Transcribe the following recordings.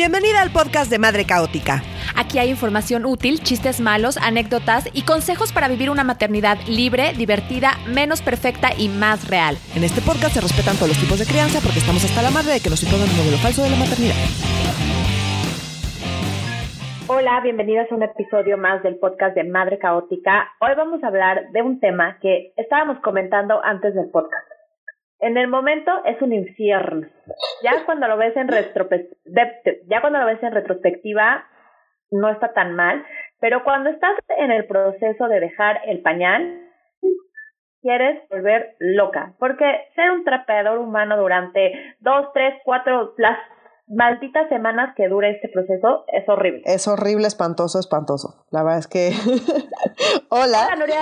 Bienvenida al podcast de Madre Caótica. Aquí hay información útil, chistes malos, anécdotas y consejos para vivir una maternidad libre, divertida, menos perfecta y más real. En este podcast se respetan todos los tipos de crianza porque estamos hasta la madre de que nos impongan un modelo falso de la maternidad. Hola, bienvenidas a un episodio más del podcast de Madre Caótica. Hoy vamos a hablar de un tema que estábamos comentando antes del podcast. En el momento es un infierno. Ya cuando lo ves en ya cuando lo ves en retrospectiva no está tan mal, pero cuando estás en el proceso de dejar el pañal quieres volver loca, porque ser un trapeador humano durante dos, tres, cuatro, las malditas semanas que dure este proceso es horrible. Es horrible, espantoso, espantoso. La verdad es que. Hola. Hola, Nuria.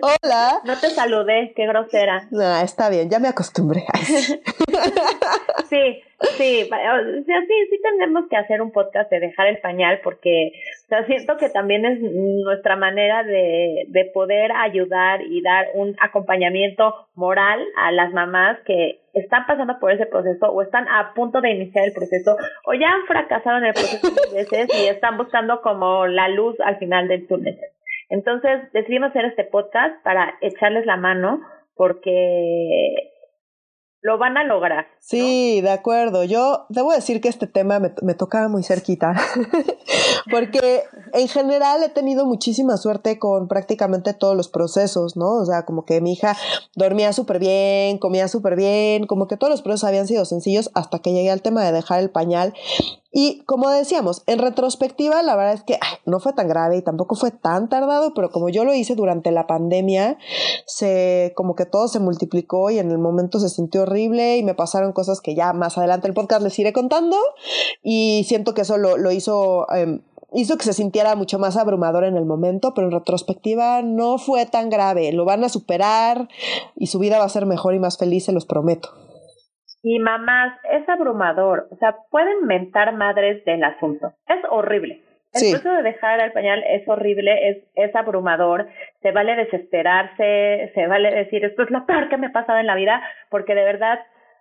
Hola. No te saludé, qué grosera. No, está bien, ya me acostumbré. sí, Sí, o sea, sí, sí tenemos que hacer un podcast de dejar el pañal porque o sea, siento que también es nuestra manera de, de poder ayudar y dar un acompañamiento moral a las mamás que están pasando por ese proceso o están a punto de iniciar el proceso o ya han fracasado en el proceso veces y están buscando como la luz al final del túnel. Entonces decidimos hacer este podcast para echarles la mano porque lo van a lograr. Sí, de acuerdo. Yo debo decir que este tema me, me tocaba muy cerquita, porque en general he tenido muchísima suerte con prácticamente todos los procesos, ¿no? O sea, como que mi hija dormía súper bien, comía súper bien, como que todos los procesos habían sido sencillos hasta que llegué al tema de dejar el pañal y como decíamos, en retrospectiva, la verdad es que no fue tan grave y tampoco fue tan tardado, pero como yo lo hice durante la pandemia, se, como que todo se multiplicó y en el momento se sintió horrible y me pasaron cosas que ya más adelante el podcast les iré contando y siento que eso lo, lo hizo, em, hizo que se sintiera mucho más abrumador en el momento, pero en retrospectiva no fue tan grave, lo van a superar y su vida va a ser mejor y más feliz, se los prometo. Y mamás, es abrumador. O sea, pueden mentar madres del asunto. Es horrible. El proceso de dejar al pañal es horrible, es, es abrumador, se vale desesperarse, se vale decir esto es lo peor que me ha pasado en la vida, porque de verdad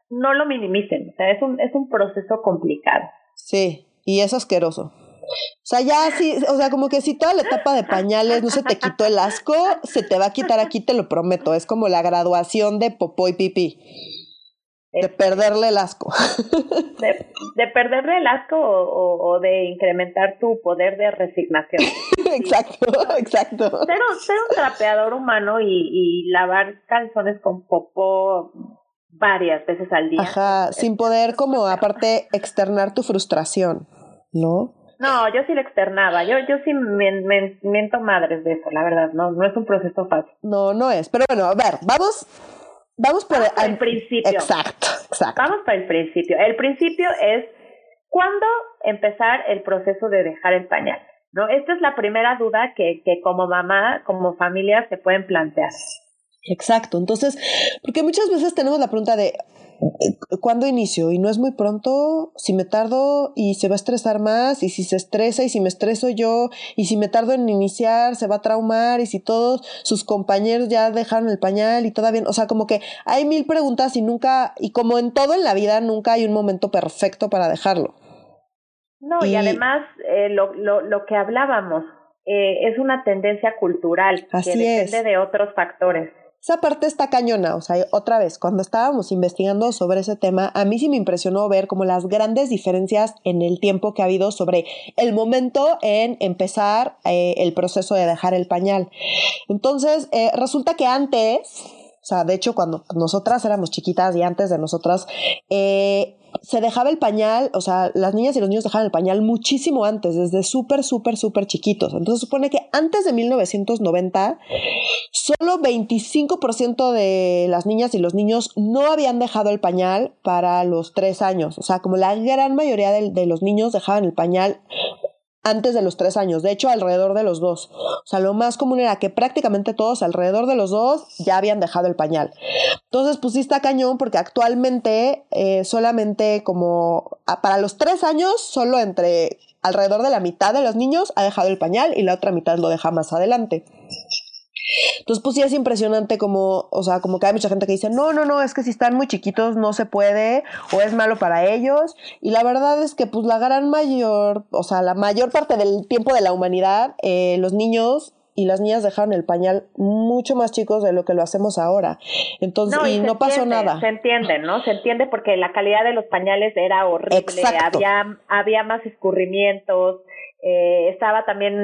no lo minimicen, o sea, es un, es un proceso complicado. Sí, y es asqueroso. O sea, ya sí, o sea, como que si toda la etapa de pañales no se te quitó el asco, se te va a quitar aquí, te lo prometo. Es como la graduación de popó y pipí. De perderle el asco. De, perderle el asco o, de incrementar tu poder de resignación. exacto, exacto. Ser, un trapeador humano y, lavar calzones con popó varias veces al día. Ajá, sin poder como aparte externar tu frustración, ¿no? No, yo sí lo externaba. Yo, yo sí me, me, miento madres de eso, la verdad. No, no es un proceso fácil. No, no es. Pero bueno, a ver, vamos Vamos por el, principio. Exacto, exacto. Vamos para el principio. El principio es cuándo empezar el proceso de dejar el pañal. ¿no? Esta es la primera duda que, que como mamá, como familia, se pueden plantear. Exacto. Entonces, porque muchas veces tenemos la pregunta de, ¿cuándo inicio? Y no es muy pronto, si me tardo y se va a estresar más, y si se estresa y si me estreso yo, y si me tardo en iniciar, se va a traumar, y si todos sus compañeros ya dejaron el pañal y todavía, o sea, como que hay mil preguntas y nunca, y como en todo en la vida, nunca hay un momento perfecto para dejarlo. No, y, además eh, lo, lo, lo que hablábamos eh, es una tendencia cultural que depende de otros factores. Esa parte está cañona, o sea, otra vez, cuando estábamos investigando sobre ese tema, a mí sí me impresionó ver como las grandes diferencias en el tiempo que ha habido sobre el momento en empezar eh, el proceso de dejar el pañal. Entonces, eh, resulta que antes, sea, de hecho, cuando nosotras éramos chiquitas y antes de nosotras, eh, se dejaba el pañal, o sea, las niñas y los niños dejaban el pañal muchísimo antes, desde súper, súper, súper chiquitos. Entonces supone que antes de 1990, solo 25% de las niñas y los niños no habían dejado el pañal para los tres años. O sea, como la gran mayoría de los niños dejaban el pañal antes de los tres años, de hecho alrededor de los dos. O sea, lo más común era que prácticamente todos alrededor de los dos ya habían dejado el pañal. Entonces, sí está cañón porque actualmente eh, solamente como para los tres años, solo entre alrededor de la mitad de los niños ha dejado el pañal y la otra mitad lo deja más adelante. Entonces, pues sí es impresionante como, o sea, como que hay mucha gente que dice, no, no, no, es que si están muy chiquitos no se puede o es malo para ellos. Y la verdad es que pues la gran mayor, o sea, la mayor parte del tiempo de la humanidad, eh, los niños y las niñas dejaron el pañal mucho más chicos de lo que lo hacemos ahora. Entonces, y, no pasó nada. Se entiende, ¿no? Se entiende porque la calidad de los pañales era horrible, había había más escurrimientos, eh, estaba también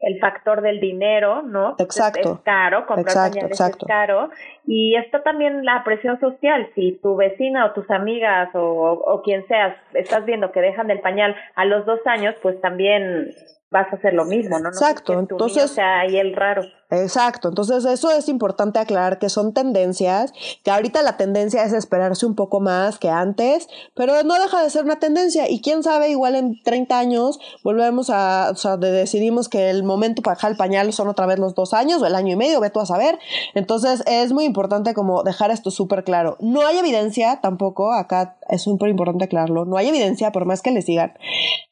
el factor del dinero, ¿no? Exacto. Es, caro, comprar pañales es caro. Y está también la presión social. Si tu vecina o tus amigas o, o quien seas estás viendo que dejan el pañal a los dos años, pues también vas a hacer lo mismo, ¿no? Exacto, entonces... O sea, ahí el raro. Exacto, entonces eso es importante aclarar que son tendencias, que ahorita la tendencia es esperarse un poco más que antes, pero no deja de ser una tendencia y quién sabe, igual en 30 años volvemos a, o sea, decidimos que el momento para dejar el pañal son otra vez los dos años o el año y medio, ve tú a saber. Entonces es muy importante como dejar esto súper claro. No hay evidencia tampoco, acá es súper importante aclararlo, no hay evidencia, por más que les digan,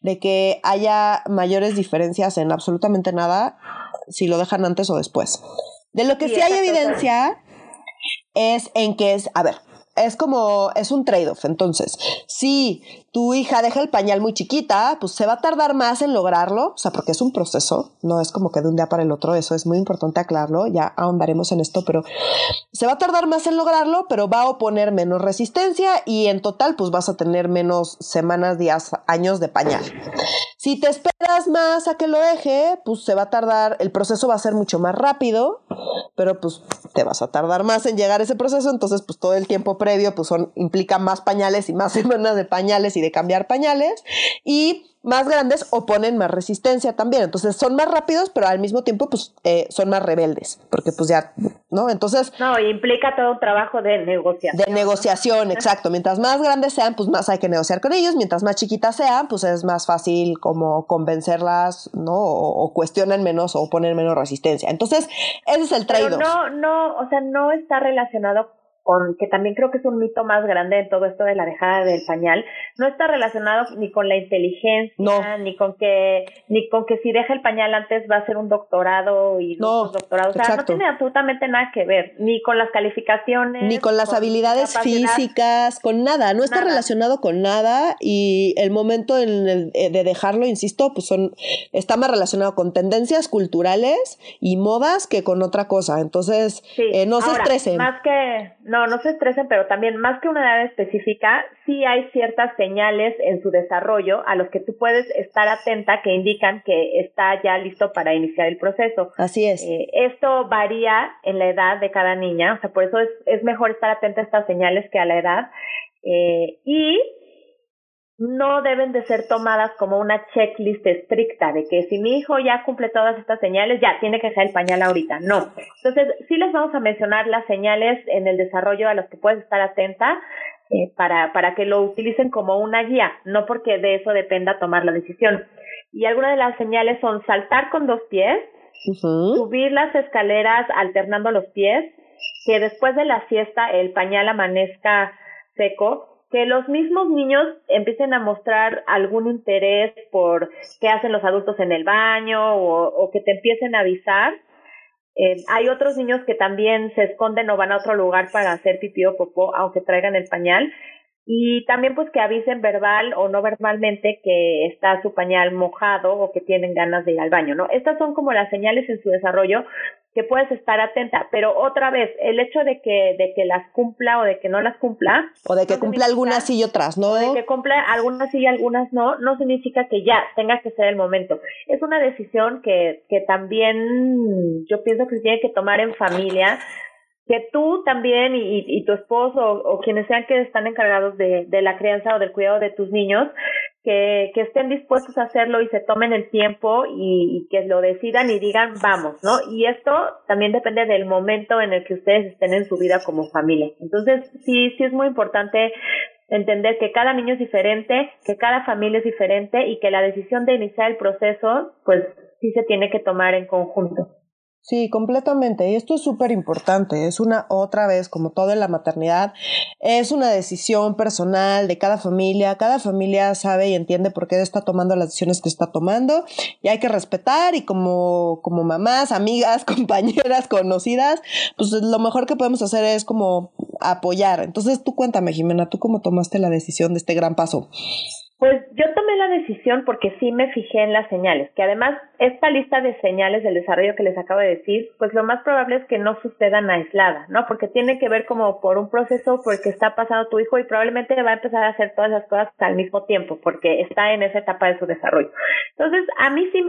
de que haya mayores diferencias en absolutamente nada si lo dejan antes o después. De lo que sí, hay evidencia es en que es, a ver, es como, es un trade-off. Entonces, si tu hija deja el pañal muy chiquita, pues se va a tardar más en lograrlo, o sea, porque es un proceso, no es como que de un día para el otro, eso es muy importante aclararlo, ya ahondaremos en esto, pero se va a tardar más en lograrlo, pero va a oponer menos resistencia y en total, pues vas a tener menos semanas, días, años de pañal. Si te esperas más a que lo deje, pues se va a tardar, el proceso va a ser mucho más rápido, pero pues te vas a tardar más en llegar a ese proceso, entonces pues todo el tiempo previo pues implica más pañales y más semanas de pañales y de cambiar pañales y más grandes oponen más resistencia también. Entonces son más rápidos, pero al mismo tiempo pues eh, son más rebeldes, porque pues ya, ¿no? Entonces... No, implica todo un trabajo de negociación. De negociación, exacto. Mientras más grandes sean, pues más hay que negociar con ellos. Mientras más chiquitas sean, pues es más fácil como convencerlas, ¿no? O, cuestionan menos o ponen menos resistencia. Entonces, ese es el trade-off. No, no, o sea, no está relacionado con, que también creo que es un mito más grande en todo esto de la dejada del pañal, no está relacionado ni con la inteligencia, ni con que, ni con que si deja el pañal antes va a ser un doctorado y no, doctorado. O sea, no tiene absolutamente nada que ver, ni con las calificaciones, ni con las habilidades físicas, con nada, no está relacionado con nada y el momento en el, eh, de dejarlo, insisto, pues son, está más relacionado con tendencias culturales y modas que con otra cosa. Entonces, eh, no se estresen. Más que no, no se estresen, pero también más que una edad específica, sí hay ciertas señales en su desarrollo a los que tú puedes estar atenta que indican que está ya listo para iniciar el proceso. Así es. Eh, esto varía en la edad de cada niña, o sea, por eso es, es mejor estar atenta a estas señales que a la edad. Eh, y no deben de ser tomadas como una checklist estricta de que si mi hijo ya cumple todas estas señales, ya tiene que dejar el pañal ahorita. No. Entonces, sí les vamos a mencionar las señales en el desarrollo a las que puedes estar atenta eh, para, para que lo utilicen como una guía, no porque de eso dependa tomar la decisión. Y algunas de las señales son saltar con dos pies, subir las escaleras alternando los pies, que después de la siesta el pañal amanezca seco, que los mismos niños empiecen a mostrar algún interés por qué hacen los adultos en el baño o, que te empiecen a avisar. Eh, hay otros niños que también se esconden o van a otro lugar para hacer pipí o popó, aunque traigan el pañal. Y también pues que avisen verbal o no verbalmente que está su pañal mojado o que tienen ganas de ir al baño, ¿no? Estas son como las señales en su desarrollo que puedes estar atenta, pero otra vez, el hecho de que, de que las cumpla o de que no las cumpla. O de que cumpla algunas y otras no. O de que cumpla algunas sí y algunas no, no significa que ya tenga que ser el momento. Es una decisión que, que también yo pienso que se tiene que tomar en familia, que tú también y, y tu esposo o, quienes sean que están encargados de, de la crianza o del cuidado de tus niños, que, que estén dispuestos a hacerlo y se tomen el tiempo y, que lo decidan y digan vamos, ¿no? Y esto también depende del momento en el que ustedes estén en su vida como familia. Entonces, sí, sí es muy importante entender que cada niño es diferente, que cada familia es diferente y que la decisión de iniciar el proceso, pues sí se tiene que tomar en conjunto. Sí, completamente. Y esto es súper importante. Es una otra vez, como todo en la maternidad, es una decisión personal de cada familia. Cada familia sabe y entiende por qué está tomando las decisiones que está tomando y hay que respetar y como, como mamás, amigas, compañeras, conocidas, pues lo mejor que podemos hacer es como apoyar. Entonces tú cuéntame, Jimena, ¿tú cómo tomaste la decisión de este gran paso? Pues yo tomé la decisión porque sí me fijé en las señales, que además esta lista de señales del desarrollo que les acabo de decir, pues lo más probable es que no sucedan aislada, ¿no? Porque tiene que ver como por un proceso por el que está pasando tu hijo y probablemente va a empezar a hacer todas las cosas al mismo tiempo porque está en esa etapa de su desarrollo. Entonces, a mí sí,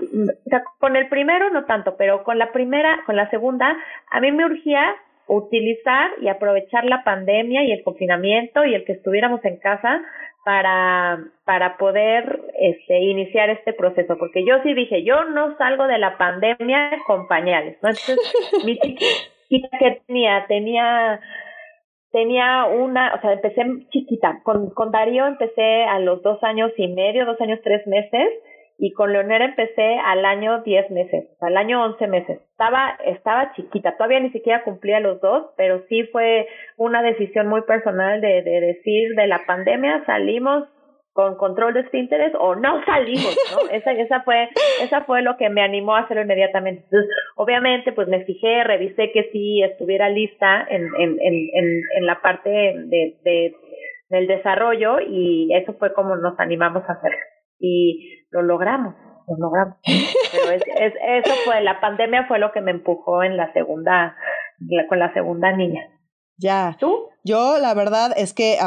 con el primero no tanto, pero con la primera, con la segunda, a mí me urgía utilizar y aprovechar la pandemia y el confinamiento y el que estuviéramos en casa para, para poder este, iniciar este proceso, porque yo sí dije, yo no salgo de la pandemia con pañales, ¿no? Entonces, mi chiquita que tenía, tenía, tenía una, o sea, empecé chiquita, con, con Darío empecé a los dos años y medio, dos años, tres meses, y con Leonera empecé al año 10 meses, al año 11 meses. Estaba, estaba chiquita, todavía ni siquiera cumplía los dos, pero sí fue una decisión muy personal de, de decir de la pandemia salimos con control de esfínteres o no salimos, ¿no? Esa, esa fue, esa fue lo que me animó a hacerlo inmediatamente. Entonces, obviamente, pues me fijé, revisé que sí estuviera lista en, en, en, en la parte de, de, del desarrollo y eso fue como nos animamos a hacerlo y lo logramos, lo logramos. Pero es, es, eso fue, la pandemia fue lo que me empujó en la segunda, con la segunda niña. Ya. ¿Tú? Yo, la verdad es que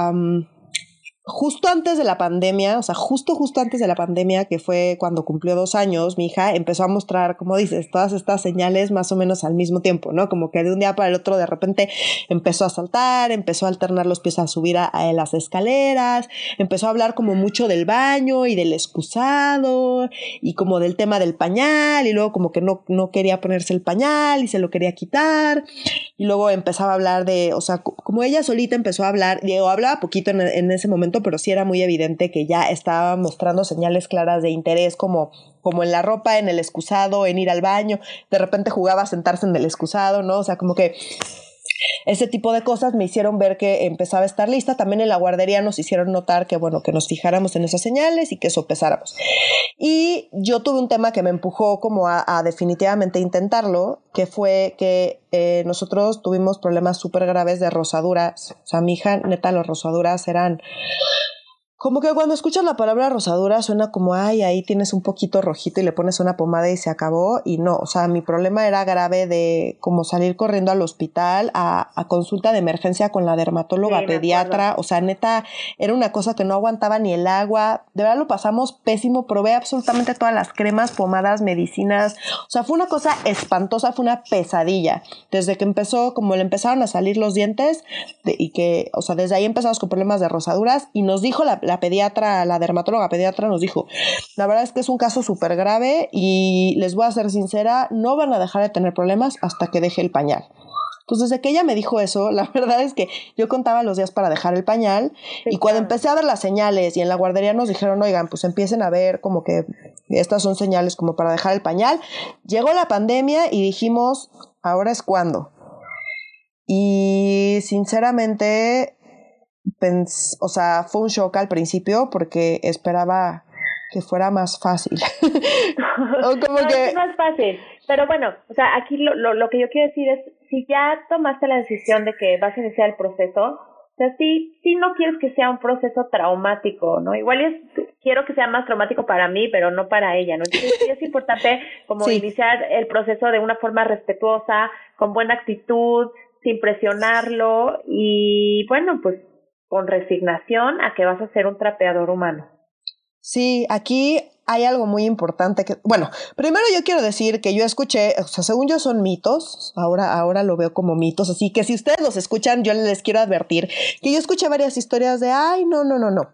justo antes de la pandemia, o sea, justo, justo antes de la pandemia, que fue cuando cumplió dos años, mi hija empezó a mostrar, como dices, todas estas señales más o menos al mismo tiempo, ¿no? Como que de un día para el otro de repente empezó a saltar, empezó a alternar los pies a subir a, las escaleras, empezó a hablar como mucho del baño y del excusado y como del tema del pañal y luego como que no, no quería ponerse el pañal y se lo quería quitar y luego empezaba a hablar de, o sea, como ella solita empezó a hablar, Diego hablaba poquito en, en ese momento, pero sí era muy evidente que ya estaba mostrando señales claras de interés como como en la ropa, en el excusado, en ir al baño, de repente jugaba a sentarse en el excusado, ¿no? O sea, como que ese tipo de cosas me hicieron ver que empezaba a estar lista. También en la guardería nos hicieron notar que, bueno, que nos fijáramos en esas señales y que sopesáramos. Y yo tuve un tema que me empujó como a, definitivamente intentarlo, que fue que eh, nosotros tuvimos problemas súper graves de rosaduras. O sea, mi hija, neta, las rosaduras eran como que cuando escuchas la palabra rosadura suena como, ay, ahí tienes un poquito rojito y le pones una pomada y se acabó. Y no, o sea, mi problema era grave de como salir corriendo al hospital a, a consulta de emergencia con la dermatóloga pediatra. O sea, neta, era una cosa que no aguantaba ni el agua. De verdad lo pasamos pésimo. Probé absolutamente todas las cremas, pomadas, medicinas. O sea, fue una cosa espantosa, fue una pesadilla. Desde que empezó, como le empezaron a salir los dientes y que, o sea, desde ahí empezamos con problemas de rosaduras y nos dijo la la pediatra, la dermatóloga pediatra nos dijo, la verdad es que es un caso súper grave y les voy a ser sincera, no van a dejar de tener problemas hasta que deje el pañal. Entonces, desde que ella me dijo eso, la verdad es que yo contaba los días para dejar el pañal y cuando empecé a ver las señales y en la guardería nos dijeron, oigan, pues empiecen a ver como que estas son señales como para dejar el pañal, llegó la pandemia y dijimos, ahora es cuando. Y sinceramente o sea, fue un shock al principio porque esperaba que fuera más fácil. o como no, que... Es más fácil. Pero bueno, o sea, aquí lo, lo, lo que yo quiero decir es, si ya tomaste la decisión de que vas a iniciar el proceso, o sea, sí, sí no quieres que sea un proceso traumático, ¿no? Igual es, quiero que sea más traumático para mí, pero no para ella, ¿no? Entonces sí es importante como iniciar el proceso de una forma respetuosa, con buena actitud, sin presionarlo y bueno, pues con resignación a que vas a ser un trapeador humano. Sí, aquí hay algo muy importante que, bueno, primero yo quiero decir que yo escuché, o sea, según yo son mitos, ahora, ahora lo veo como mitos, así que si ustedes los escuchan, yo les quiero advertir que yo escuché varias historias de, ay, no, no, no, no.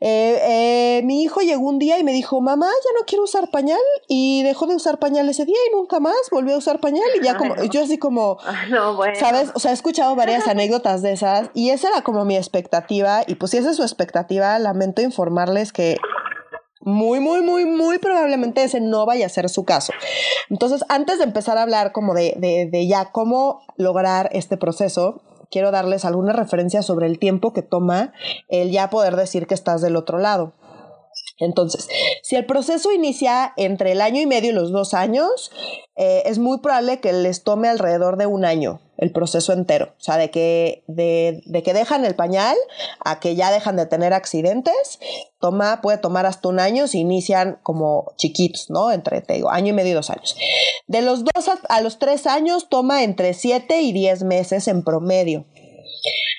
Eh, eh, mi hijo llegó un día y me dijo, mamá, ya no quiero usar pañal y dejó de usar pañal ese día y nunca más volvió a usar pañal y ya como, yo así como, no, bueno. ¿sabes? O sea, he escuchado varias anécdotas de esas y esa era como mi expectativa y pues si esa es su expectativa, lamento informarles que muy, muy, muy, muy probablemente ese no vaya a ser su caso. Entonces, antes de empezar a hablar como de, de, de ya cómo lograr este proceso, quiero darles alguna referencia sobre el tiempo que toma el ya poder decir que estás del otro lado. Entonces, si el proceso inicia entre el año y medio y los dos años, eh, es muy probable que les tome alrededor de un año el proceso entero. O sea, de que, de, que dejan el pañal a que ya dejan de tener accidentes, toma, puede tomar hasta un año si inician como chiquitos, ¿no? Entre, te digo, año y medio dos años. De los dos a los tres años toma entre siete y diez meses en promedio.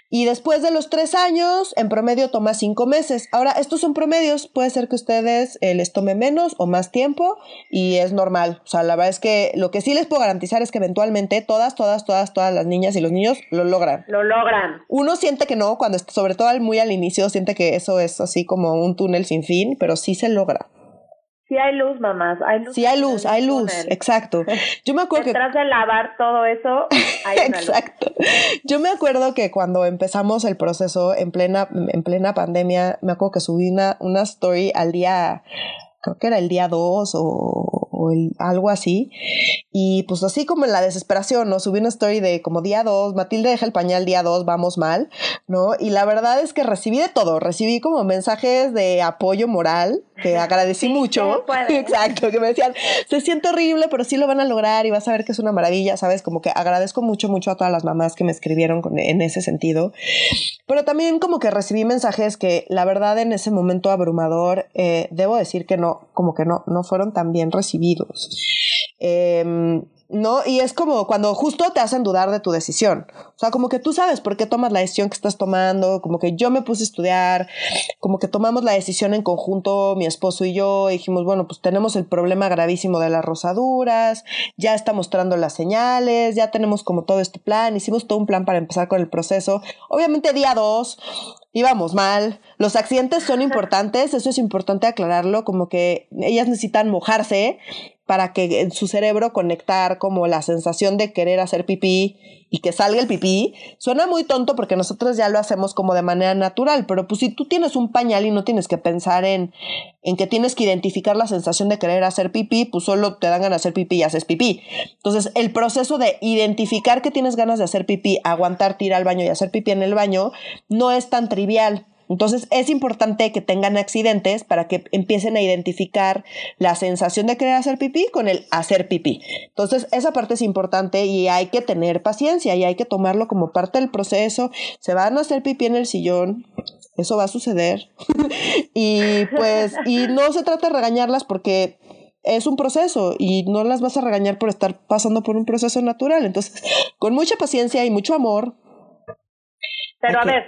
Y después de los tres años, en promedio toma cinco meses. Ahora, estos son promedios. Puede ser que ustedes eh, les tome menos o más tiempo y es normal. O sea, la verdad es que lo que sí les puedo garantizar es que eventualmente todas, todas, todas, todas las niñas y los niños lo logran. Lo logran. Uno siente que no, cuando sobre todo muy al inicio, siente que eso es así como un túnel sin fin, pero sí se logra. Sí hay luz, mamás, hay luz. Sí hay luz, hay luz, exacto. Yo me acuerdo Detrás que... de lavar todo eso, hay una Exacto. Yo me acuerdo que cuando empezamos el proceso en plena, en plena pandemia, me acuerdo que subí una, una story al día, creo que era el día 2 o, o el, algo así. Y pues así como en la desesperación, ¿no? Subí una story de como día 2, Matilde deja el pañal día 2, vamos mal, ¿no? Y la verdad es que recibí de todo, recibí como mensajes de apoyo moral, que agradecí mucho. Exacto, que me decían, se siente horrible, pero sí lo van a lograr y vas a ver que es una maravilla, ¿sabes? Como que agradezco mucho, mucho a todas las mamás que me escribieron con- en ese sentido. Pero también como que recibí mensajes que la verdad en ese momento abrumador, eh, debo decir que no, como que no, no fueron tan bien recibidos. Em, ¿no? Y es como cuando justo te hacen dudar de tu decisión. O sea, como que tú sabes por qué tomas la decisión que estás tomando, como que yo me puse a estudiar, como que tomamos la decisión en conjunto, mi esposo y yo, y dijimos, bueno, pues tenemos el problema gravísimo de las rosaduras, ya está mostrando las señales, ya tenemos como todo este plan, hicimos todo un plan para empezar con el proceso. Obviamente día dos, íbamos mal, los accidentes son importantes, eso es importante aclararlo, como que ellas necesitan mojarse para que en su cerebro conectar como la sensación de querer hacer pipí y que salga el pipí. Suena muy tonto porque nosotros ya lo hacemos como de manera natural, pero pues si tú tienes un pañal y no tienes que pensar en, en que tienes que identificar la sensación de querer hacer pipí, pues solo te dan ganas de hacer pipí y haces pipí. Entonces, el proceso de identificar que tienes ganas de hacer pipí, aguantarte, ir al baño y hacer pipí en el baño, no es tan trivial. Entonces es importante que tengan accidentes para que empiecen a identificar la sensación de querer hacer pipí con el hacer pipí. Entonces esa parte es importante y hay que tener paciencia y hay que tomarlo como parte del proceso. Se van a hacer pipí en el sillón, eso va a suceder. y pues, y no se trata de regañarlas porque es un proceso y no las vas a regañar por estar pasando por un proceso natural. Entonces, con mucha paciencia y mucho amor, Pero a ver,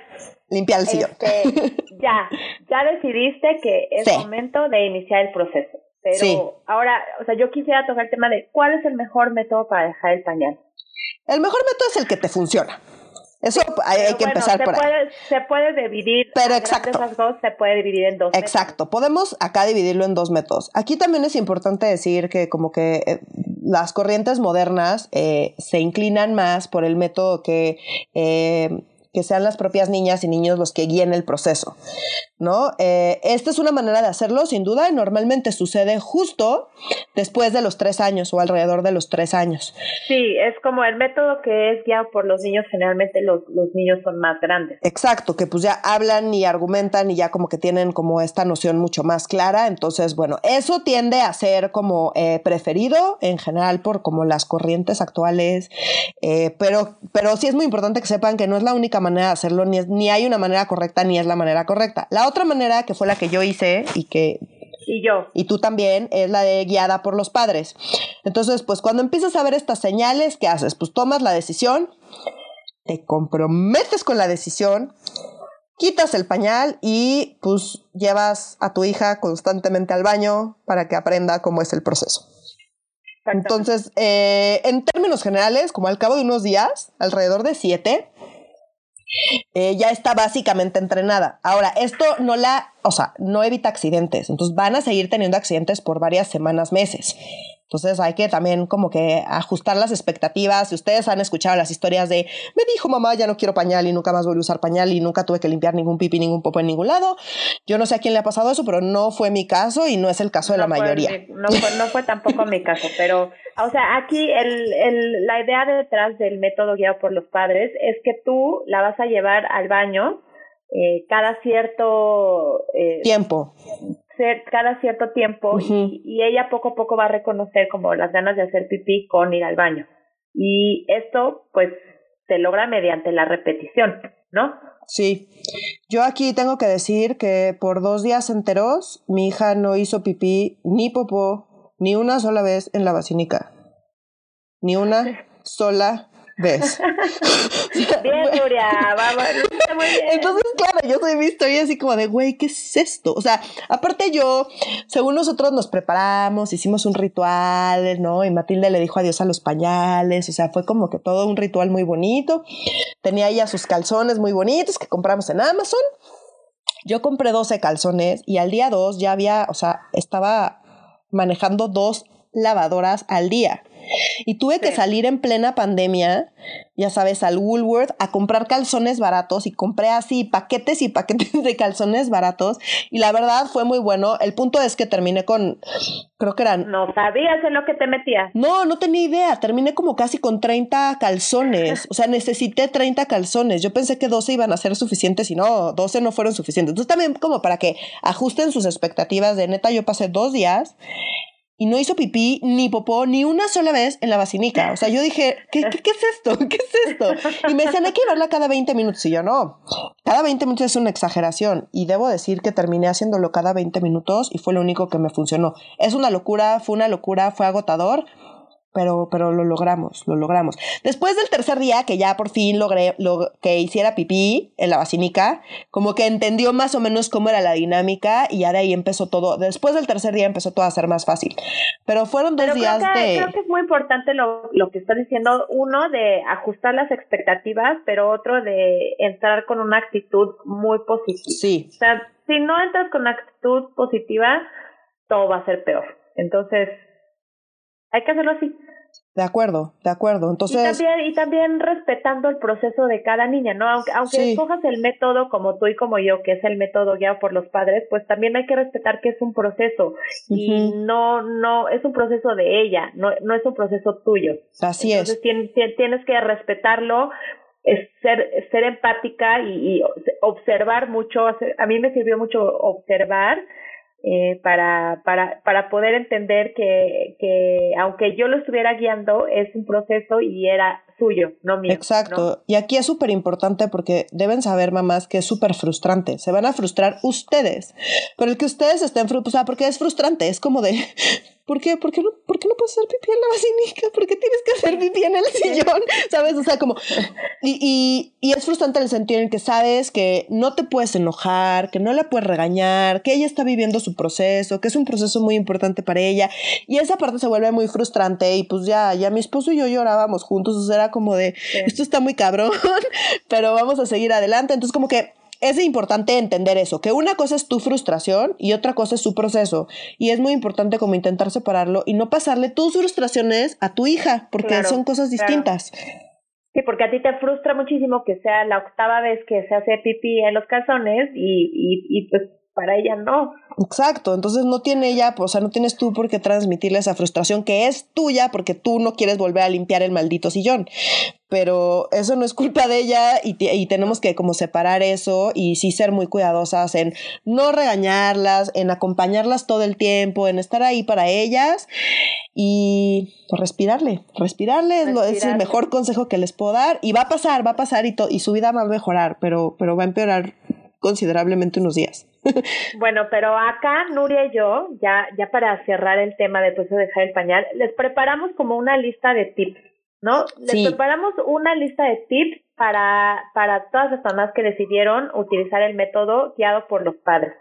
limpiar el sillón. este, ya, ya decidiste que es Sí. momento de iniciar el proceso. Pero Sí. ahora, o sea, yo quisiera tocar el tema de cuál es el mejor método para dejar el pañal. El mejor método es el que te funciona. Eso hay, que bueno, empezar se por ahí. puede, se puede dividir. Pero exacto. grandes rasgos se puede dividir en dos. Exacto, podemos acá dividirlo en dos métodos. Aquí también es importante decir que como que eh, las corrientes modernas eh, se inclinan más por el método que, eh, que sean las propias niñas y niños los que guíen el proceso, ¿no? Eh, esta es una manera de hacerlo, sin duda, y normalmente sucede justo después de los tres años o alrededor de los tres años. Sí, es como el método que es guiado por los niños. Generalmente los, los niños son más grandes. Exacto, que pues ya hablan y argumentan y ya como que tienen como esta noción mucho más clara. Entonces, bueno, eso tiende a ser como eh, preferido en general por como las corrientes actuales, eh, pero, pero sí es muy importante que sepan que no es la única manera de hacerlo, ni, es- ni hay una manera correcta, ni es la manera correcta. La otra manera, que fue la que yo hice y que Y yo, y tú también, es la de guiada por los padres. Entonces, pues cuando empiezas a ver estas señales, ¿qué haces? Pues tomas la decisión, te comprometes con la decisión, quitas el pañal y pues llevas a tu hija constantemente al baño para que aprenda cómo es el proceso. Entonces, eh, en términos generales, como al cabo de unos días, alrededor de siete, eh, ya está básicamente entrenada. Ahora, esto no la, o sea, no evita accidentes. Entonces van a seguir teniendo accidentes por varias semanas, meses. Entonces hay que también como que ajustar las expectativas. Si ustedes han escuchado las historias de me dijo mamá ya no quiero pañal y nunca más volví a usar pañal y nunca tuve que limpiar ningún pipi, ningún popo en ningún lado. Yo no sé a quién le ha pasado eso, pero no fue mi caso y no es el caso de la mayoría. no, fue, no fue tampoco mi caso, pero o sea, aquí el, el, la idea detrás del método guiado por los padres es que tú la vas a llevar al baño eh, cada cierto eh, tiempo cada cierto tiempo y, ella poco a poco va a reconocer como las ganas de hacer pipí con ir al baño. Y esto pues se logra mediante la repetición, ¿no? Sí. Yo aquí tengo que decir que por dos días enteros mi hija no hizo pipí ni popó ni una sola vez en la basílica. Ni una sola ¿Ves? bien, Nuria, vamos, muy bien. Entonces, claro, yo soy mi historia así como de, güey, ¿qué es esto? O sea, aparte yo, según nosotros nos preparamos, hicimos un ritual, ¿no? Y Matilde le dijo adiós a los pañales, o sea, fue como que todo un ritual muy bonito. Tenía ella sus calzones muy bonitos que compramos en Amazon. Yo compré 12 calzones y al día 2 ya había, o sea, estaba manejando dos lavadoras al día. Y tuve que salir en plena pandemia, ya sabes, al Woolworth a comprar calzones baratos y compré así paquetes y paquetes de calzones baratos y la verdad fue muy bueno. El punto es que terminé con, creo que eran... No sabías en lo que te metías. No, no tenía idea. Terminé como casi con 30 calzones. O sea, necesité 30 calzones. Yo pensé que 12 iban a ser suficientes y no, 12 no fueron suficientes. Entonces también como para que ajusten sus expectativas de neta, yo pasé dos días y no hizo pipí ni popó ni una sola vez en la basinica. O sea, yo dije, ¿qué, qué, es esto? ¿Qué es esto? Y me decían, hay que verla cada 20 minutos. Y yo, no, cada 20 minutos es una exageración. Y debo decir que terminé haciéndolo cada 20 minutos y fue lo único que me funcionó. Es una locura, fue una locura, fue agotador, pero, pero lo logramos, lo logramos. Después del tercer día, que ya por fin logré lo, que hiciera pipí en la basílica, como que entendió más o menos cómo era la dinámica y ya de ahí empezó todo. Después del tercer día empezó todo a ser más fácil. Pero fueron dos días de... Creo que es muy importante lo, lo que está diciendo. Uno, de ajustar las expectativas, pero otro, de entrar con una actitud muy positiva. Sí. O sea, si no entras con una actitud positiva, todo va a ser peor. Entonces, hay que hacerlo así. De acuerdo, de acuerdo. Entonces. Y también, y también respetando el proceso de cada niña, ¿no? Aunque, aunque escojas el método como tú y como yo, que es el método guiado por los padres, pues también hay que respetar que es un proceso. Y no, no, es un proceso de ella, no, no es un proceso tuyo. Así Entonces, Tienes, tienes que respetarlo, es ser, ser empática y, y observar mucho. A mí me sirvió mucho observar eh, para, para, para poder entender que, que aunque yo lo estuviera guiando, es un proceso y era suyo, no mío. Exacto. Y aquí es súper importante porque deben saber, mamás, que es súper frustrante. Se van a frustrar ustedes. Pero el que ustedes estén frustrados, porque es frustrante, es como de, ¿por qué? ¿Por qué no, por qué no puedes hacer pipí en la basílica? ¿Por qué tienes que hacer pipí en el sillón? ¿Sabes? O sea, como, y, y, y es frustrante en el sentido en que sabes que no te puedes enojar, que no la puedes regañar, que ella está viviendo su proceso, que es un proceso muy importante para ella. Y esa parte se vuelve muy frustrante y pues ya, ya mi esposo y yo llorábamos juntos, o sea, era como de, esto está muy cabrón, pero vamos a seguir adelante. Entonces como que es importante entender eso, que una cosa es tu frustración y otra cosa es su proceso. Y es muy importante como intentar separarlo y no pasarle tus frustraciones a tu hija, porque son cosas distintas. Sí, porque a ti te frustra muchísimo que sea la octava vez que se hace pipí en los calzones y, y, y pues para ella no. Exacto, entonces no tiene ella, o sea, no tienes tú por qué transmitirle esa frustración que es tuya porque tú no quieres volver a limpiar el maldito sillón. Pero eso no es culpa de ella y, y tenemos que como separar eso y sí ser muy cuidadosas en no regañarlas, en acompañarlas todo el tiempo, en estar ahí para ellas y respirarle, respirarle es, el mejor consejo que les puedo dar y va a pasar, va a pasar y, y su vida va a mejorar, pero, pero va a empeorar considerablemente unos días. Bueno, pero acá Nuria y yo, ya, ya para cerrar el tema de de dejar el pañal, les preparamos como una lista de tips, ¿no? Les preparamos una lista de tips para, para todas las mamás que decidieron utilizar el método guiado por los padres.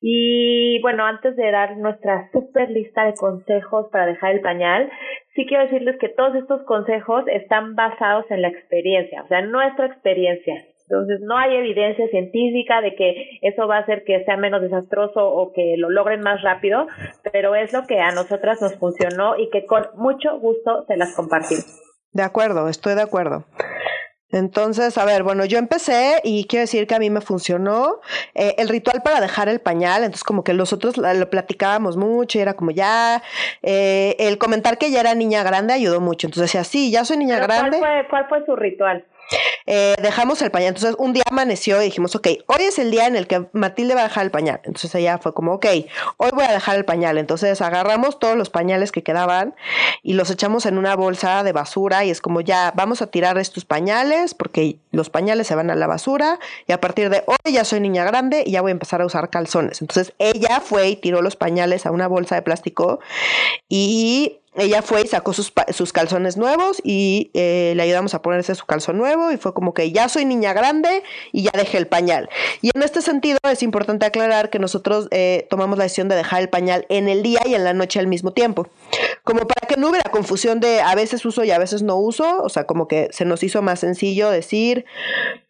Y bueno, antes de dar nuestra super lista de consejos para dejar el pañal, sí quiero decirles que todos estos consejos están basados en la experiencia, o sea, nuestra experiencia. Entonces, no hay evidencia científica de que eso va a hacer que sea menos desastroso o que lo logren más rápido, pero es lo que a nosotras nos funcionó y que con mucho gusto se las compartimos. De acuerdo, estoy de acuerdo. Entonces, a ver, bueno, yo empecé y quiero decir que a mí me funcionó eh, el ritual para dejar el pañal, entonces como que nosotros lo platicábamos mucho y era como ya, eh, el comentar que ya era niña grande ayudó mucho, entonces decía, sí, ya soy niña grande. ¿cuál fue, ¿Cuál fue su ritual? Eh, dejamos el pañal. Entonces, un día amaneció y dijimos, ok, hoy es el día en el que Matilde va a dejar el pañal. Entonces ella fue como, ok, hoy voy a dejar el pañal. Entonces agarramos todos los pañales que quedaban y los echamos en una bolsa de basura y es como, ya, vamos a tirar estos pañales porque los pañales se van a la basura y a partir de hoy ya soy niña grande y ya voy a empezar a usar calzones. Entonces ella fue y tiró los pañales a una bolsa de plástico y ella fue y sacó sus, sus calzones nuevos y eh, le ayudamos a ponerse su calzón nuevo y fue como que ya soy niña grande y ya dejé el pañal. Y en este sentido es importante aclarar que nosotros eh, tomamos la decisión de dejar el pañal en el día y en la noche al mismo tiempo. Como para que no hubiera confusión de a veces uso y a veces no uso, o sea, como que se nos hizo más sencillo decir,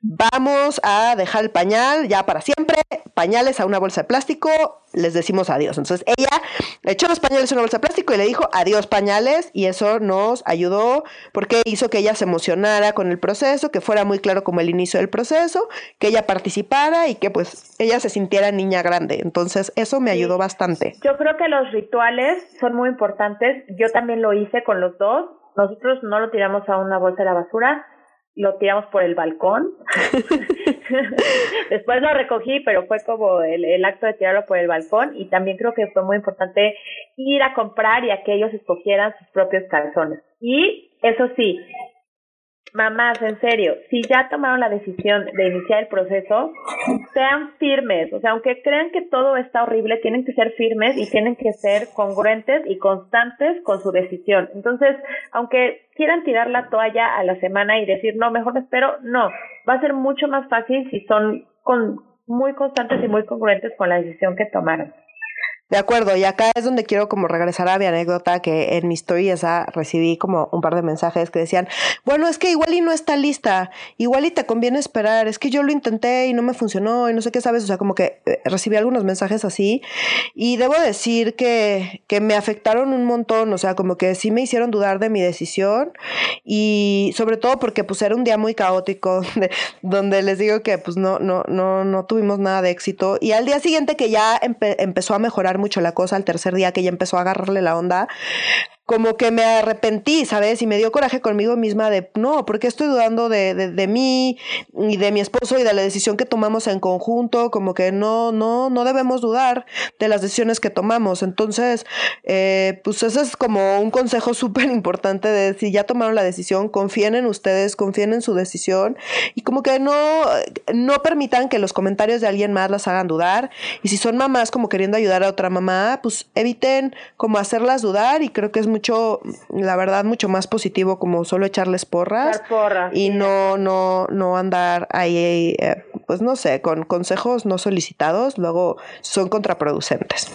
vamos a dejar el pañal ya para siempre, pañales a una bolsa de plástico, les decimos adiós. Entonces ella echó los pañales en una bolsa de plástico y le dijo adiós pañales y eso nos ayudó porque hizo que ella se emocionara con el proceso, que fuera muy claro como el inicio del proceso, que ella participara y que pues ella se sintiera niña grande. Entonces eso me ayudó bastante. Yo creo que los rituales son muy importantes. Yo también lo hice con los dos. Nosotros no lo tiramos a una bolsa de la basura, lo tiramos por el balcón. Después lo recogí, pero fue como el, el, acto de tirarlo por el balcón y también creo que fue muy importante ir a comprar y a que ellos escogieran sus propios calzones. Y eso sí, mamás, en serio, si ya tomaron la decisión de iniciar el proceso, sean firmes. O sea, aunque crean que todo está horrible, tienen que ser firmes y tienen que ser congruentes y constantes con su decisión. Entonces, aunque quieran tirar la toalla a la semana y decir, no, mejor espero, no. Va a ser mucho más fácil si son con, muy constantes y muy congruentes con la decisión que tomaron. De acuerdo, y acá es donde quiero como regresar a mi anécdota que en mi historia esa recibí como un par de mensajes que decían, bueno, es que igual y no está lista, igual y te conviene esperar, es que yo lo intenté y no me funcionó y no sé qué sabes, o sea, como que eh, recibí algunos mensajes así y debo decir que, que me afectaron un montón, o sea, como que sí me hicieron dudar de mi decisión y sobre todo porque pues era un día muy caótico donde, les digo que pues no, no, no, no tuvimos nada de éxito y al día siguiente que ya empezó a mejorar mucho la cosa al tercer día que ella empezó a agarrarle la onda, como que me arrepentí, ¿sabes? Y me dio coraje conmigo misma de, no, porque estoy dudando de, de, de, mí y de mi esposo y de la decisión que tomamos en conjunto, como que no, no, no debemos dudar de las decisiones que tomamos. Entonces, eh, pues ese es como un consejo súper importante de si ya tomaron la decisión, confíen en ustedes, confíen en su decisión y como que no, no permitan que los comentarios de alguien más las hagan dudar. Y si son mamás como queriendo ayudar a otra mamá, pues eviten como hacerlas dudar y creo que es mucho, la verdad, mucho más positivo como solo echarles porras, y no, no, no andar ahí, eh, pues no sé, con consejos no solicitados, luego son contraproducentes.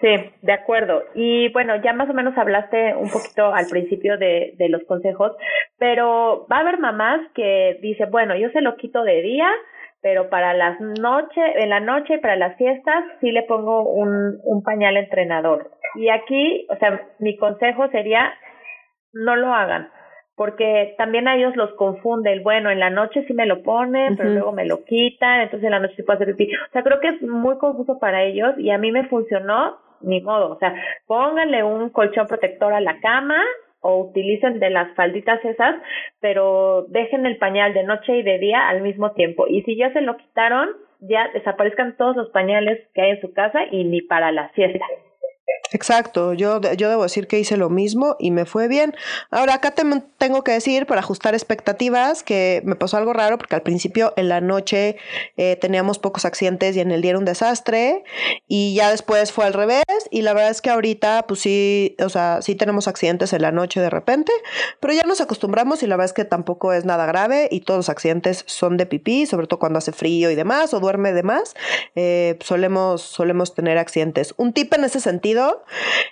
Sí, de acuerdo. Y bueno, ya más o menos hablaste un poquito al principio de, de los consejos, pero va a haber mamás que dicen, bueno, yo se lo quito de día, pero para las noches, en la noche, para las fiestas, sí le pongo un, un pañal entrenador. Y aquí, o sea, mi consejo sería, no lo hagan, porque también a ellos los confunde el, bueno, en la noche sí me lo ponen, pero luego me lo quitan, entonces en la noche sí puedo hacer pipí. O sea, creo que es muy confuso para ellos y a mí me funcionó, ni modo, o sea, pónganle un colchón protector a la cama o utilicen de las falditas esas, pero dejen el pañal de noche y de día al mismo tiempo. Y si ya se lo quitaron, ya desaparezcan todos los pañales que hay en su casa y ni para la siesta. Exacto, yo, yo debo decir que hice lo mismo y me fue bien. Ahora acá te, tengo que decir, para ajustar expectativas, que me pasó algo raro porque al principio en la noche eh, teníamos pocos accidentes y en el día era un desastre y ya después fue al revés y la verdad es que ahorita pues sí, o sea, sí tenemos accidentes en la noche de repente, pero ya nos acostumbramos y la verdad es que tampoco es nada grave y todos los accidentes son de pipí, sobre todo cuando hace frío y demás o duerme de más, eh, solemos, solemos tener accidentes. Un tip en ese sentido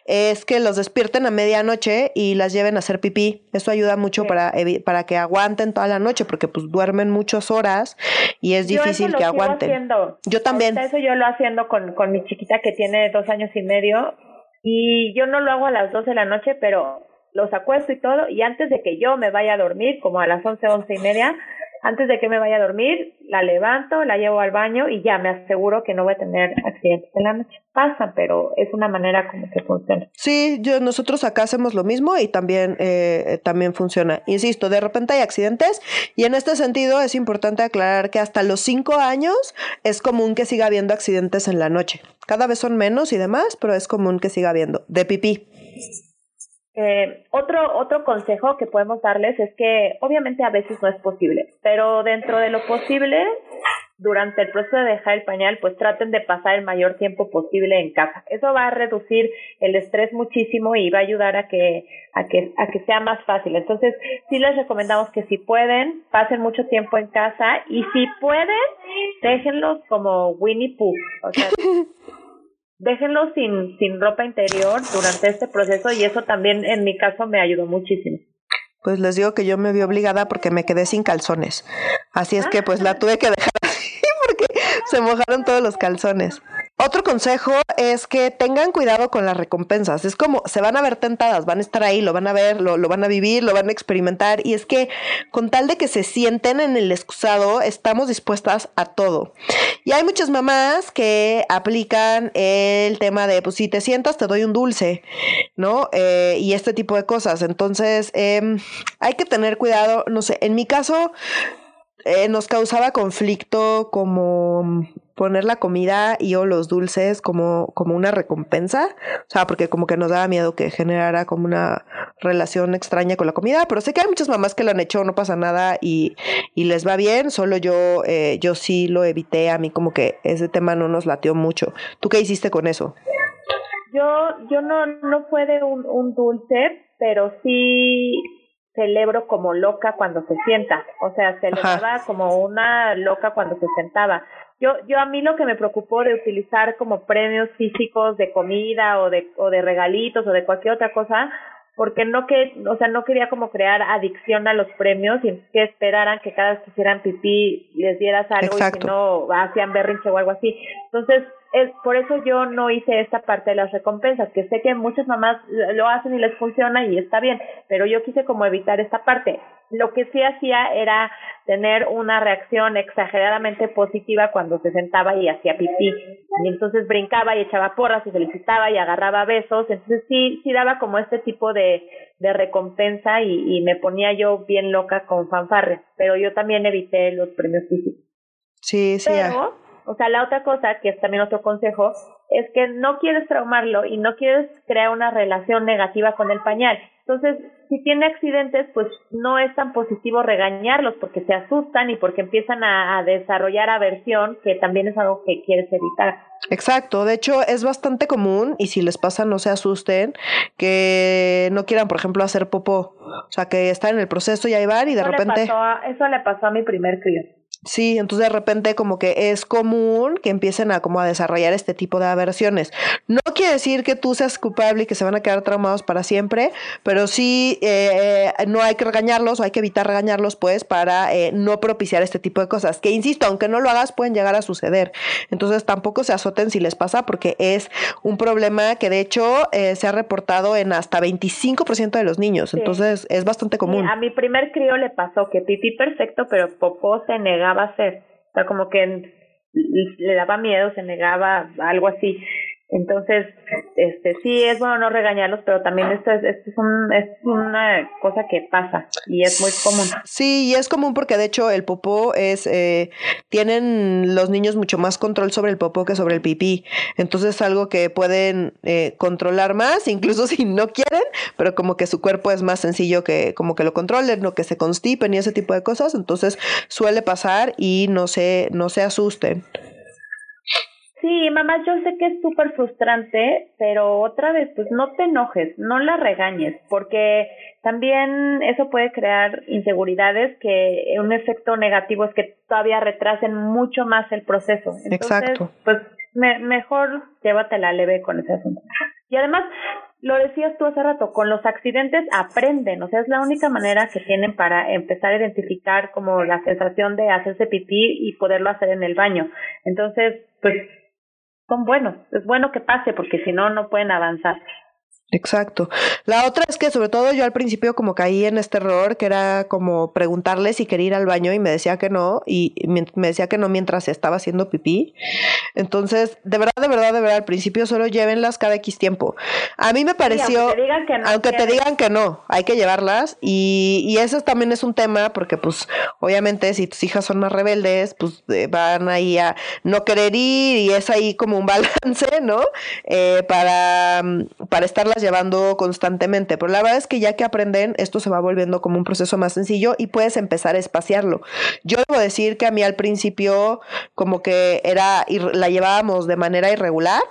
es que los despierten a medianoche y las lleven a hacer pipí. Eso ayuda mucho para, para que aguanten toda la noche, porque pues duermen muchas horas y es difícil que aguanten. Yo también. eso yo lo haciendo con, con mi chiquita que tiene dos años y medio y yo no lo hago a las 12 de la noche, pero los acuesto y todo, y antes de que yo me vaya a dormir, como a las once, once y media, antes de que me vaya a dormir, la levanto, la llevo al baño y ya me aseguro que no voy a tener accidentes en la noche. Pasa, pero es una manera como que funciona. Sí, yo, nosotros acá hacemos lo mismo y también, eh, también funciona. Insisto, de repente hay accidentes y en este sentido es importante aclarar que hasta los cinco años es común que siga habiendo accidentes en la noche. Cada vez son menos y demás, pero es común que siga habiendo. De pipí. Eh, otro, otro consejo que podemos darles es que obviamente a veces no es posible, pero dentro de lo posible, durante el proceso de dejar el pañal, pues traten de pasar el mayor tiempo posible en casa. Eso va a reducir el estrés muchísimo y va a ayudar a que, a que, a que sea más fácil. Entonces, sí les recomendamos que si pueden, pasen mucho tiempo en casa y si pueden, déjenlos como Winnie Pooh. O sea, déjenlo sin, sin ropa interior durante este proceso y eso también en mi caso me ayudó muchísimo. Pues les digo que yo me vi obligada porque me quedé sin calzones. Así es que pues la ah. tuve que dejar así porque se mojaron todos los calzones. Otro consejo es que tengan cuidado con las recompensas. Es como se van a ver tentadas, van a estar ahí, lo van a ver, lo, van a vivir, lo van a experimentar. Y es que con tal de que se sienten en el excusado, estamos dispuestas a todo. Y hay muchas mamás que aplican el tema de, pues si te sientas, te doy un dulce, ¿no? Eh, y este tipo de cosas. Entonces, em, hay que tener cuidado. No sé, en mi caso, eh, nos causaba conflicto como poner la comida y o los dulces como, como una recompensa, o sea, porque como que nos daba miedo que generara como una relación extraña con la comida, pero sé que hay muchas mamás que lo han hecho, no pasa nada y, y les va bien, solo yo, eh, yo sí lo evité, a mí como que ese tema no nos latió mucho. ¿Tú qué hiciste con eso? Yo, yo no, no fue de un, un dulce, pero sí celebro como loca cuando se sienta, o sea, celebraba como una loca cuando se sentaba. Yo, yo a mí lo que me preocupó de utilizar como premios físicos de comida o de, o de regalitos o de cualquier otra cosa, porque no que, o sea, no quería como crear adicción a los premios y que esperaran que cada vez que hicieran pipí les dieras algo y que no hacían berrinche o algo así. Entonces, es, por eso yo no hice esta parte de las recompensas, que sé que muchas mamás lo hacen y les funciona y está bien, pero yo quise como evitar esta parte. Lo que sí hacía era tener una reacción exageradamente positiva cuando se sentaba y hacía pipí. Y entonces brincaba y echaba porras y felicitaba y agarraba besos. Entonces sí, sí daba como este tipo de, de recompensa y, y me ponía yo bien loca con fanfarres. Pero yo también evité los premios físicos. Sí, sí. Pero, o sea, la otra cosa, que es también otro consejo, es que no quieres traumarlo y no quieres crear una relación negativa con el pañal. Entonces, si tiene accidentes, pues no es tan positivo regañarlos porque se asustan y porque empiezan a, desarrollar aversión, que también es algo que quieres evitar. Exacto, de hecho es bastante común y si les pasa no se asusten que no quieran, por ejemplo, hacer popó, o sea, que están en el proceso y ahí van y de repente... eso le pasó a mi primer crío. Sí, entonces de repente como que es común que empiecen a como a desarrollar este tipo de aversiones. No quiere decir que tú seas culpable y que se van a quedar traumados para siempre, pero sí eh, no hay que regañarlos o hay que evitar regañarlos pues para eh, no propiciar este tipo de cosas. Que insisto, aunque no lo hagas pueden llegar a suceder. Entonces tampoco se azoten si les pasa porque es un problema que de hecho eh, se ha reportado en hasta 25% de los niños. Entonces es bastante común. a mi primer crío le pasó que pipí perfecto, pero popó se negaba negaba a hacer. O sea, como que le daba miedo, se negaba, algo así. Entonces, este sí es bueno no regañarlos, pero también esto es, esto es, un, es una cosa que pasa y es muy común. Sí, y es común porque de hecho el popó es, eh, tienen los niños mucho más control sobre el popó que sobre el pipí. Entonces es algo que pueden eh, controlar más, incluso si no quieren, pero como que su cuerpo es más sencillo que como que lo controlen o que se constipen y ese tipo de cosas. Entonces suele pasar y no se, no se asusten. Sí, mamá, yo sé que es súper frustrante, pero otra vez, pues no te enojes, no la regañes, porque también eso puede crear inseguridades que un efecto negativo es que todavía retrasen mucho más el proceso. Entonces, Exacto. Pues me, mejor llévatela leve con ese asunto. Y además, lo decías tú hace rato, con los accidentes aprenden, o sea, es la única manera que tienen para empezar a identificar como la sensación de hacerse pipí y poderlo hacer en el baño. Entonces, pues son buenos, es bueno que pase porque si no, no pueden avanzar. Exacto. La otra es que sobre todo yo al principio como caí en este error que era como preguntarle si quería ir al baño y me decía que no y me decía que no mientras estaba haciendo pipí. Entonces, de verdad, de verdad, de verdad, al principio solo llévenlas cada X tiempo. A mí me pareció, aunque te digan que no, aunque te digan que no hay que llevarlas y, y eso también es un tema porque pues obviamente si tus hijas son más rebeldes, pues eh, van ahí a no querer ir y es ahí como un balance, ¿no? Eh, para, para estarlas llevando constantemente, pero la verdad es que ya que aprenden, esto se va volviendo como un proceso más sencillo y puedes empezar a espaciarlo. Yo debo decir que a mí al principio como que era, la llevábamos de manera irregular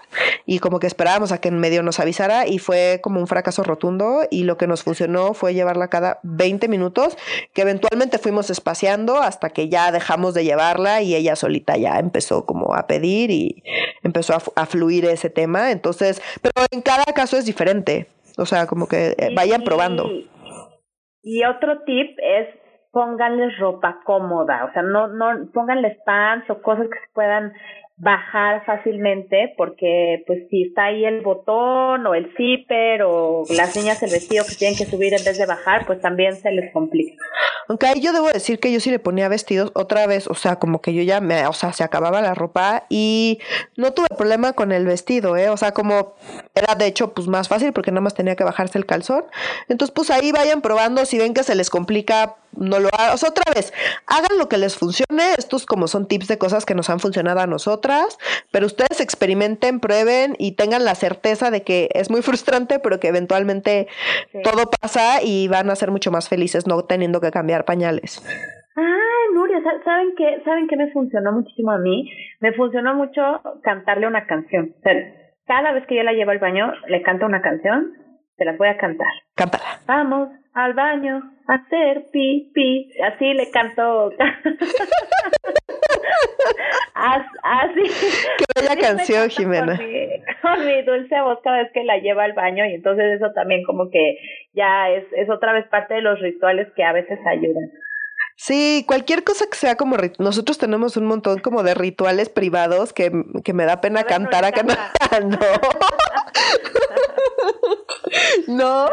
y como que esperábamos a que en medio nos avisara y fue como un fracaso rotundo y lo que nos funcionó fue llevarla cada 20 minutos, que eventualmente fuimos espaciando hasta que ya dejamos de llevarla y ella solita ya empezó como a pedir y empezó a, a fluir ese tema. Entonces, pero en cada caso es diferente o sea, como que eh, vayan probando. Y otro tip es pónganles ropa cómoda, o sea, no, no, pónganles pants o cosas que se puedan bajar fácilmente porque pues si está ahí el botón o el zipper o las niñas el vestido que tienen que subir en vez de bajar pues también se les complica. Aunque ahí yo debo decir que yo sí le ponía vestidos otra vez, o sea, como que yo ya me, o sea, se acababa la ropa y no tuve problema con el vestido, eh, o sea, como era de hecho pues más fácil porque nada más tenía que bajarse el calzón. Entonces pues ahí vayan probando si ven que se les complica no lo hagan, o sea, otra vez, hagan lo que les funcione, estos como son tips de cosas que nos han funcionado a nosotras, pero ustedes experimenten, prueben y tengan la certeza de que es muy frustrante, pero que eventualmente todo pasa y van a ser mucho más felices no teniendo que cambiar pañales. Ay, Nuria, ¿saben qué, ¿saben qué me funcionó muchísimo a mí? Me funcionó mucho cantarle una canción. O sea, cada vez que yo la llevo al baño, le canto una canción, se las voy a cantar. Cántala. Vamos al baño hacer pipí. Así le canto. así. Qué bella canción, Jimena. Con mi, dulce voz cada vez que la lleva al baño y entonces eso también como que ya es, es otra vez parte de los rituales que a veces ayudan. Sí, cualquier cosa que sea como nosotros tenemos un montón como de rituales privados que, que me da pena cantar acá. no. no,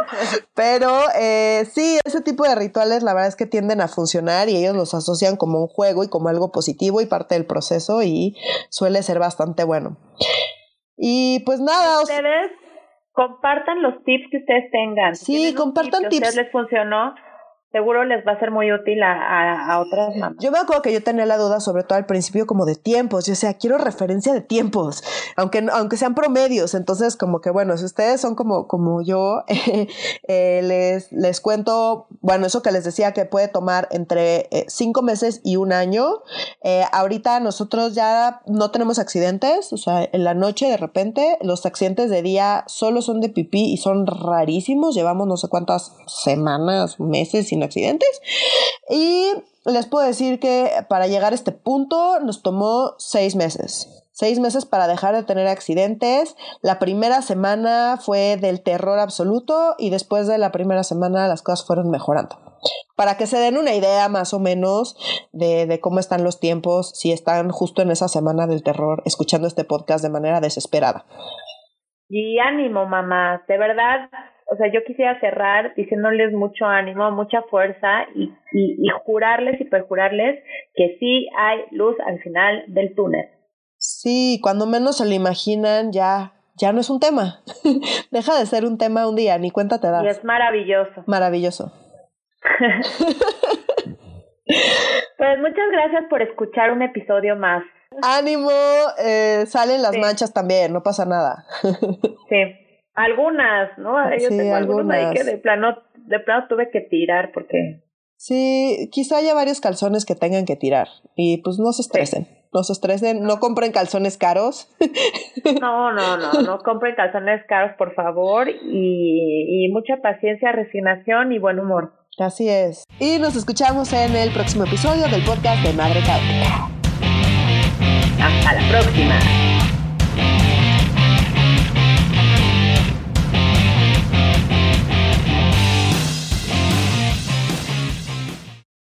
pero eh, sí, ese tipo de rituales la verdad es que tienden a funcionar y ellos los asocian como un juego y como algo positivo y parte del proceso y suele ser bastante bueno. Y pues nada. Ustedes compartan los tips que ustedes tengan. Sí, compartan tips. ustedes les funcionó seguro les va a ser muy útil a, a, otras mamás. Yo me acuerdo que yo tenía la duda, sobre todo al principio, como de tiempos. Yo sea, quiero referencia de tiempos, aunque, aunque sean promedios. Entonces, como que bueno, si ustedes son como, como yo, eh, les, les cuento, bueno, eso que les decía que puede tomar entre eh, cinco meses y un año. Eh, ahorita nosotros ya no tenemos accidentes, o sea, en la noche de repente los accidentes de día solo son de pipí y son rarísimos. Llevamos no sé cuántas semanas, meses accidentes. Y les puedo decir que para llegar a este punto nos tomó seis meses. Seis meses para dejar de tener accidentes. La primera semana fue del terror absoluto y después de la primera semana las cosas fueron mejorando. Para que se den una idea más o menos de, de cómo están los tiempos, si están justo en esa semana del terror escuchando este podcast de manera desesperada. Y ánimo, mamá. De verdad, o sea, yo quisiera cerrar diciéndoles mucho ánimo, mucha fuerza y, y, jurarles y perjurarles que sí hay luz al final del túnel. Sí, cuando menos se lo imaginan, ya, ya no es un tema. Deja de ser un tema un día, ni cuenta te das. Y es maravilloso. Maravilloso. pues muchas gracias por escuchar un episodio más. Ánimo, eh, salen las manchas también, no pasa nada. sí. Algunas, ¿no? Yo tengo algunas. que de plano, de plano tuve que tirar porque... Sí, quizá haya varios calzones que tengan que tirar y pues no se estresen, no se estresen, no compren calzones caros. No, no, no, no compren calzones caros por favor y, y mucha paciencia, resignación y buen humor. Así es. Y nos escuchamos en el próximo episodio del podcast de Madre Caótica. Hasta la próxima.